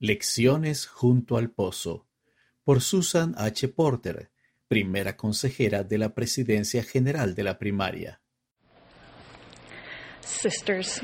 Lecciones junto al pozo por Susan H. Porter, primera consejera de la Presidencia General de la Primaria. Sisters,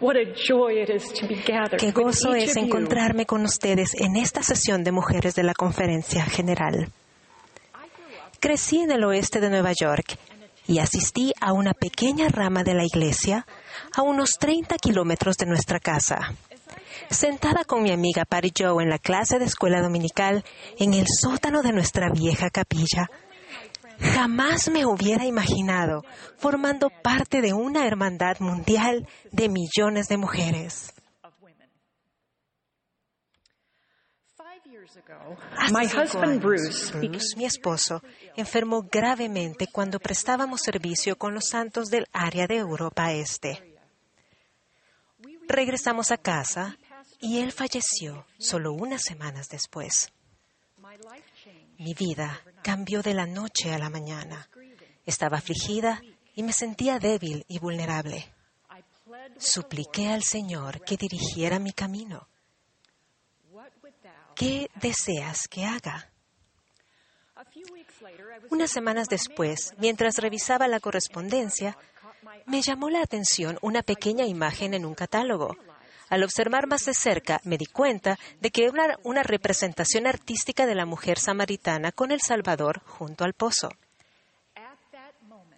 what a joy it is to be gathered Qué gozo es encontrarme con ustedes en esta sesión de mujeres de la Conferencia General. Crecí en el oeste de Nueva York y asistí a una pequeña rama de la iglesia a unos 30 kilómetros de nuestra casa. Sentada con mi amiga Patty Joe en la clase de escuela dominical en el sótano de nuestra vieja capilla, jamás me hubiera imaginado formando parte de una hermandad mundial de millones de mujeres. Hace My husband años, Bruce Bruce, mi esposo, enfermó gravemente cuando prestábamos servicio con los santos del área de Europa Este. Regresamos a casa y él falleció solo unas semanas después. Mi vida cambió de la noche a la mañana. Estaba afligida y me sentía débil y vulnerable. Supliqué al Señor que dirigiera mi camino. ¿Qué deseas que haga? Unas semanas después, mientras revisaba la correspondencia, me llamó la atención una pequeña imagen en un catálogo. Al observar más de cerca, me di cuenta de que era una representación artística de la mujer samaritana con el Salvador junto al pozo.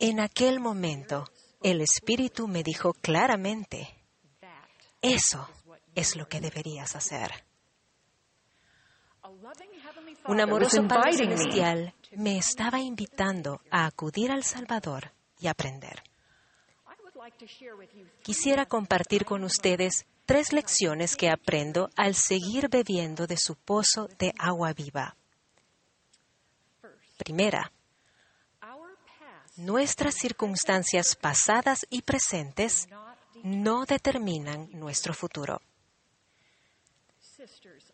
En aquel momento, el Espíritu me dijo claramente, eso es lo que deberías hacer. Un amoroso Padre Celestial me estaba invitando a acudir al Salvador y aprender. Quisiera compartir con ustedes tres lecciones que aprendo al seguir bebiendo de su pozo de agua viva. Primera, nuestras circunstancias pasadas y presentes no determinan nuestro futuro.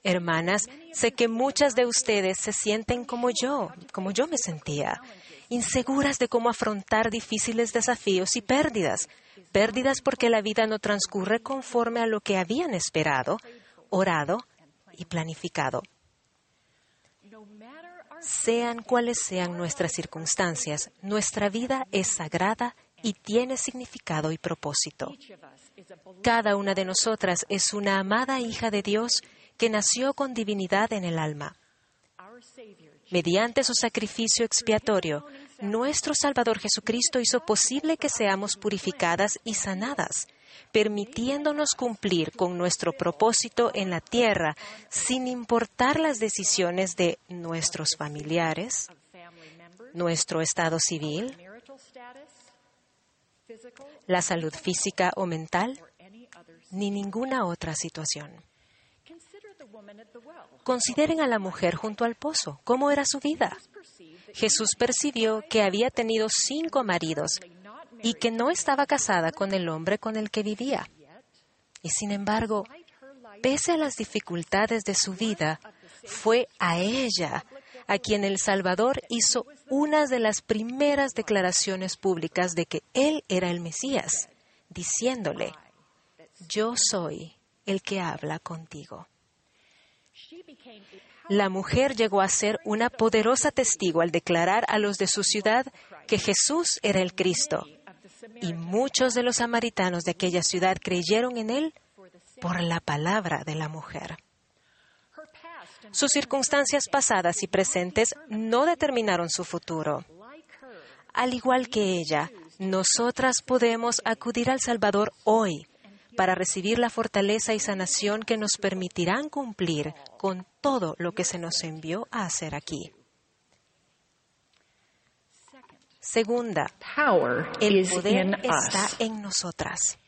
Hermanas, sé que muchas de ustedes se sienten como yo, como yo me sentía, inseguras de cómo afrontar difíciles desafíos y pérdidas, pérdidas porque la vida no transcurre conforme a lo que habían esperado, orado y planificado. Sean cuales sean nuestras circunstancias, nuestra vida es sagrada y tiene significado y propósito. Cada una de nosotras es una amada hija de Dios que nació con divinidad en el alma. Mediante su sacrificio expiatorio, nuestro Salvador Jesucristo hizo posible que seamos purificadas y sanadas, permitiéndonos cumplir con nuestro propósito en la tierra sin importar las decisiones de nuestros familiares, nuestro estado civil, la salud física o mental, ni ninguna otra situación. Consideren a la mujer junto al pozo. ¿Cómo era su vida? Jesús percibió que había tenido cinco maridos y que no estaba casada con el hombre con el que vivía. Y sin embargo, pese a las dificultades de su vida, fue a ella a quien el Salvador hizo una de las primeras declaraciones públicas de que Él era el Mesías, diciéndole, yo soy el que habla contigo. La mujer llegó a ser una poderosa testigo al declarar a los de su ciudad que Jesús era el Cristo. Y muchos de los samaritanos de aquella ciudad creyeron en él por la palabra de la mujer. Sus circunstancias pasadas y presentes no determinaron su futuro. Al igual que ella, nosotras podemos acudir al Salvador hoy para recibir la fortaleza y sanación que nos permitirán cumplir con todo lo que se nos envió a hacer aquí. Segunda, el poder está en nosotras.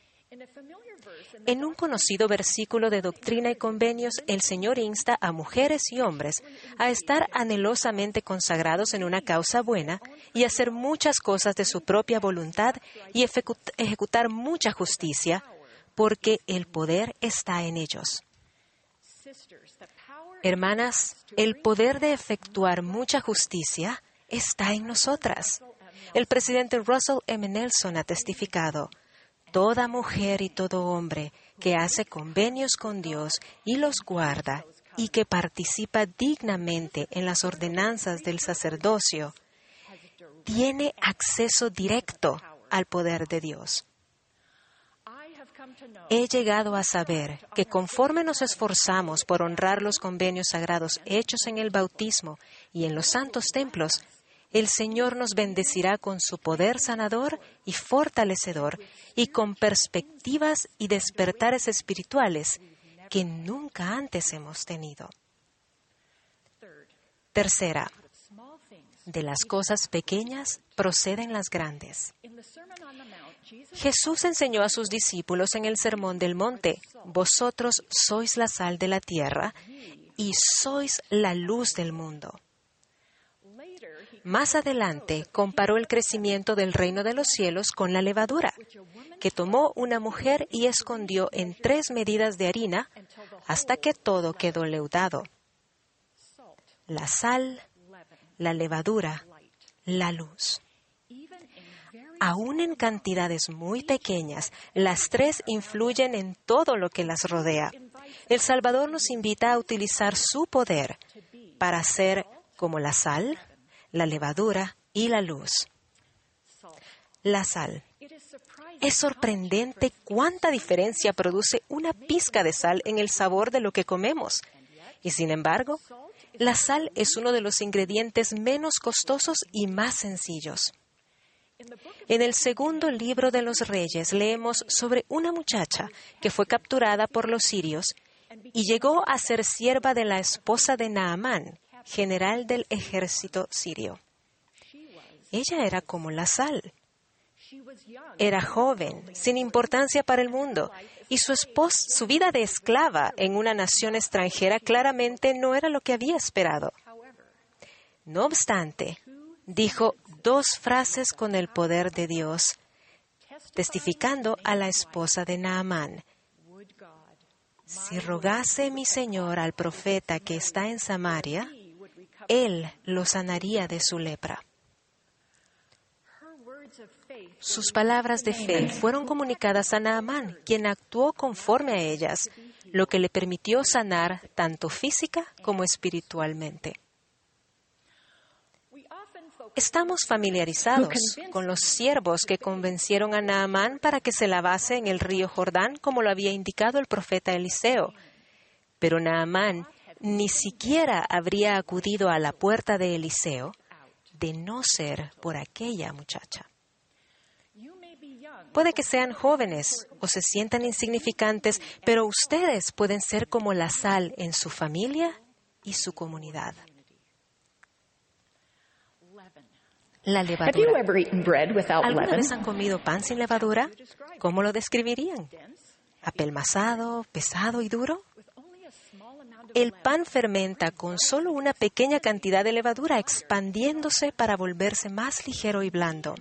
En un conocido versículo de Doctrina y Convenios, el Señor insta a mujeres y hombres a estar anhelosamente consagrados en una causa buena y hacer muchas cosas de su propia voluntad y ejecu- ejecutar mucha justicia, porque el poder está en ellos. Hermanas, el poder de efectuar mucha justicia está en nosotras. El presidente Russell M. Nelson ha testificado, Toda mujer y todo hombre que hace convenios con Dios y los guarda y que participa dignamente en las ordenanzas del sacerdocio, tiene acceso directo al poder de Dios. He llegado a saber que conforme nos esforzamos por honrar los convenios sagrados hechos en el bautismo y en los santos templos, el Señor nos bendecirá con su poder sanador y fortalecedor y con perspectivas y despertares espirituales que nunca antes hemos tenido. Tercera, de las cosas pequeñas proceden las grandes. Jesús enseñó a sus discípulos en el Sermón del Monte, Vosotros sois la sal de la tierra y sois la luz del mundo. Más adelante comparó el crecimiento del reino de los cielos con la levadura, que tomó una mujer y escondió en tres medidas de harina hasta que todo quedó leudado. La sal, la levadura, la luz. Aún en cantidades muy pequeñas, las tres influyen en todo lo que las rodea. El Salvador nos invita a utilizar su poder para ser como la sal, la levadura y la luz. La sal. Es sorprendente cuánta diferencia produce una pizca de sal en el sabor de lo que comemos. Y sin embargo, la sal es uno de los ingredientes menos costosos y más sencillos. En el segundo libro de los reyes leemos sobre una muchacha que fue capturada por los sirios y llegó a ser sierva de la esposa de Naamán, general del ejército sirio. Ella era como la sal. Era joven, sin importancia para el mundo, y su esposa, su vida de esclava en una nación extranjera claramente no era lo que había esperado. No obstante, dijo dos frases con el poder de Dios, testificando a la esposa de Naamán. Si rogase mi Señor al profeta que está en Samaria, él lo sanaría de su lepra. Sus palabras de fe fueron comunicadas a Naamán, quien actuó conforme a ellas, lo que le permitió sanar tanto física como espiritualmente. Estamos familiarizados con los siervos que convencieron a Naamán para que se lavase en el río Jordán como lo había indicado el profeta Eliseo. Pero Naamán ni siquiera habría acudido a la puerta de Eliseo de no ser por aquella muchacha. Puede que sean jóvenes o se sientan insignificantes, pero ustedes pueden ser como la sal en su familia y su comunidad. La levadura. ¿Alguna vez han comido pan sin levadura? ¿Cómo lo describirían? ¿Apelmazado, pesado y duro? El pan fermenta con solo una pequeña cantidad de levadura, expandiéndose para volverse más ligero y blando.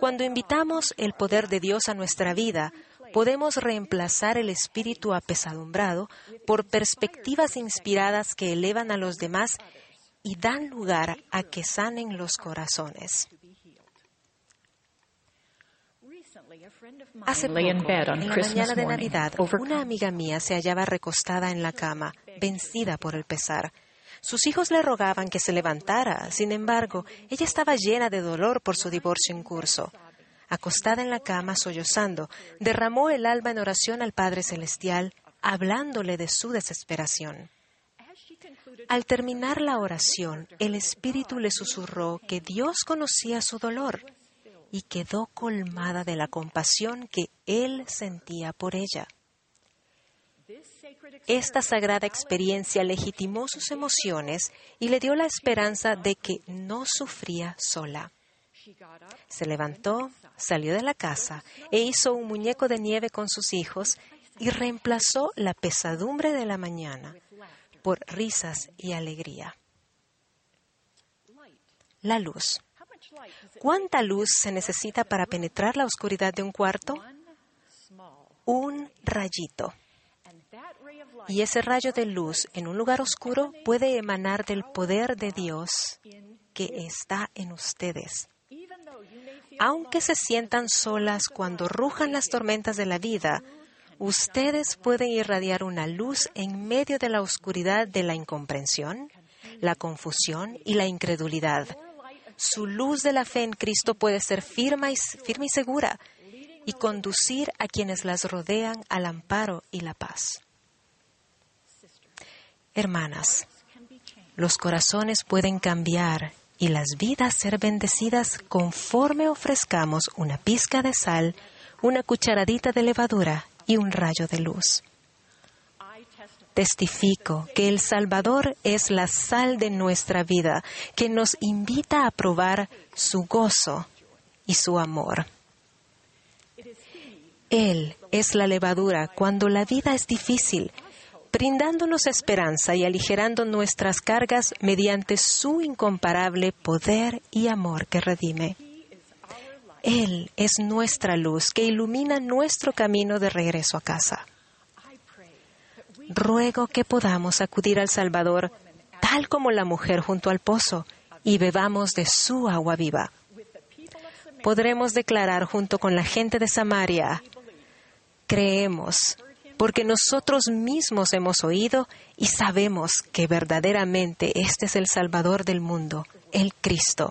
Cuando invitamos el poder de Dios a nuestra vida, podemos reemplazar el espíritu apesadumbrado por perspectivas inspiradas que elevan a los demás y dan lugar a que sanen los corazones. Hace poco, en la mañana de Navidad, una amiga mía se hallaba recostada en la cama, vencida por el pesar. Sus hijos le rogaban que se levantara, sin embargo, ella estaba llena de dolor por su divorcio en curso. Acostada en la cama, sollozando, derramó el alma en oración al Padre Celestial, hablándole de su desesperación. Al terminar la oración, el Espíritu le susurró que Dios conocía su dolor y quedó colmada de la compasión que él sentía por ella. Esta sagrada experiencia legitimó sus emociones y le dio la esperanza de que no sufría sola. Se levantó, salió de la casa e hizo un muñeco de nieve con sus hijos y reemplazó la pesadumbre de la mañana por risas y alegría. La luz. ¿Cuánta luz se necesita para penetrar la oscuridad de un cuarto? Un rayito. Y ese rayo de luz en un lugar oscuro puede emanar del poder de Dios que está en ustedes. Aunque se sientan solas cuando rujan las tormentas de la vida, Ustedes pueden irradiar una luz en medio de la oscuridad de la incomprensión, la confusión y la incredulidad. Su luz de la fe en Cristo puede ser firme y, firme y segura y conducir a quienes las rodean al amparo y la paz. Hermanas, los corazones pueden cambiar y las vidas ser bendecidas conforme ofrezcamos una pizca de sal, una cucharadita de levadura y un rayo de luz. Testifico que el Salvador es la sal de nuestra vida, que nos invita a probar su gozo y su amor. Él es la levadura cuando la vida es difícil, brindándonos esperanza y aligerando nuestras cargas mediante su incomparable poder y amor que redime. Él es nuestra luz que ilumina nuestro camino de regreso a casa. Ruego que podamos acudir al Salvador tal como la mujer junto al pozo y bebamos de su agua viva. Podremos declarar junto con la gente de Samaria, creemos porque nosotros mismos hemos oído y sabemos que verdaderamente este es el Salvador del mundo, el Cristo.